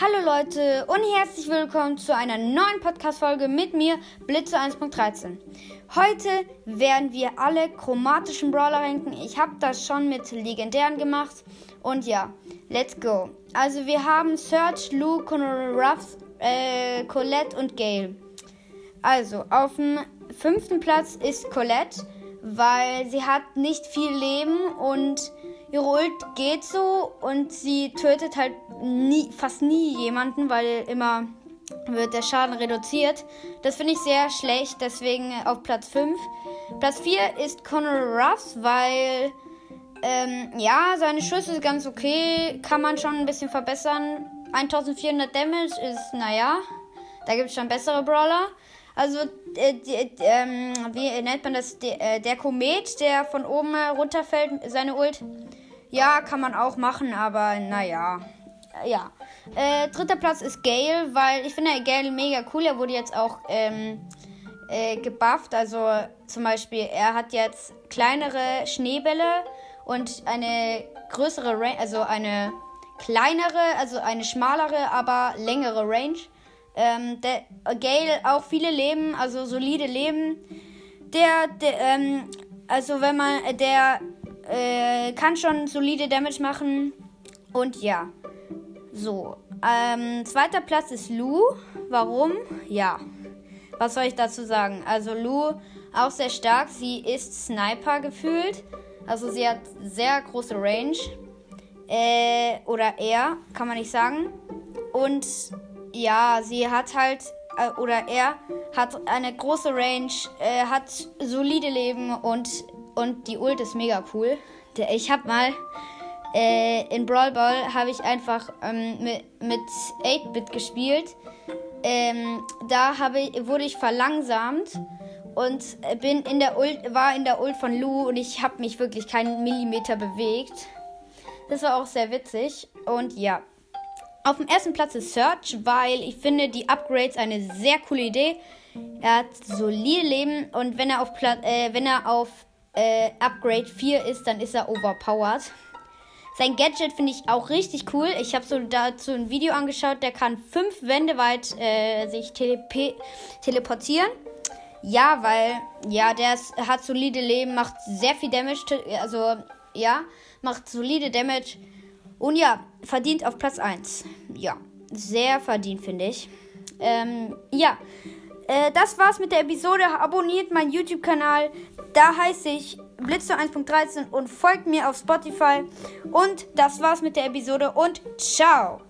Hallo Leute und herzlich willkommen zu einer neuen Podcast-Folge mit mir, Blitze 1.13. Heute werden wir alle chromatischen Brawler ranken. Ich habe das schon mit legendären gemacht. Und ja, let's go. Also wir haben Serge, Lou, Conor Ruffs, äh, Colette und Gale. Also auf dem fünften Platz ist Colette, weil sie hat nicht viel Leben und ihre Ult geht so und sie tötet halt nie, fast nie jemanden, weil immer wird der Schaden reduziert. Das finde ich sehr schlecht, deswegen auf Platz 5. Platz 4 ist Conor Ruffs, weil ähm, ja, seine Schüsse ist ganz okay, kann man schon ein bisschen verbessern. 1400 Damage ist, naja, da gibt es schon bessere Brawler. Also, äh, ähm, wie nennt man das? Der, äh, der Komet, der von oben runterfällt, seine Ult. Ja, kann man auch machen, aber naja. Ja. Äh, dritter Platz ist Gale, weil ich finde Gale mega cool. Er wurde jetzt auch ähm, äh, gebufft. Also zum Beispiel, er hat jetzt kleinere Schneebälle und eine größere Range, also eine kleinere, also eine schmalere, aber längere Range. Ähm, der Gale auch viele Leben, also solide Leben. Der, der ähm, also wenn man, der äh, kann schon solide Damage machen. Und ja. So. Ähm, zweiter Platz ist Lu. Warum? Ja. Was soll ich dazu sagen? Also Lu auch sehr stark. Sie ist Sniper gefühlt. Also sie hat sehr große Range. Äh, oder er, kann man nicht sagen. Und ja, sie hat halt, äh, oder er hat eine große Range, äh, hat solide Leben und und die Ult ist mega cool. Ich habe mal äh, in Brawl Ball habe ich einfach ähm, mit, mit 8-Bit gespielt. Ähm, da habe, wurde ich verlangsamt und bin in der Ult, war in der Ult von Lou und ich habe mich wirklich keinen Millimeter bewegt. Das war auch sehr witzig. Und ja. Auf dem ersten Platz ist Search, weil ich finde die Upgrades eine sehr coole Idee. Er hat solide Leben und wenn er auf, Pla äh, wenn er auf äh, Upgrade 4 ist, dann ist er overpowered. Sein Gadget finde ich auch richtig cool. Ich habe so dazu ein Video angeschaut, der kann fünf Wände weit äh, sich telepe teleportieren. Ja, weil, ja, der ist, hat solide Leben, macht sehr viel Damage, also, ja, macht solide Damage. Und ja, verdient auf Platz 1. Ja, sehr verdient, finde ich. Ähm, ja, äh, das war's mit der Episode. Abonniert meinen YouTube-Kanal. Da heiße ich Blitze 1.13 und folgt mir auf Spotify. Und das war's mit der Episode und ciao!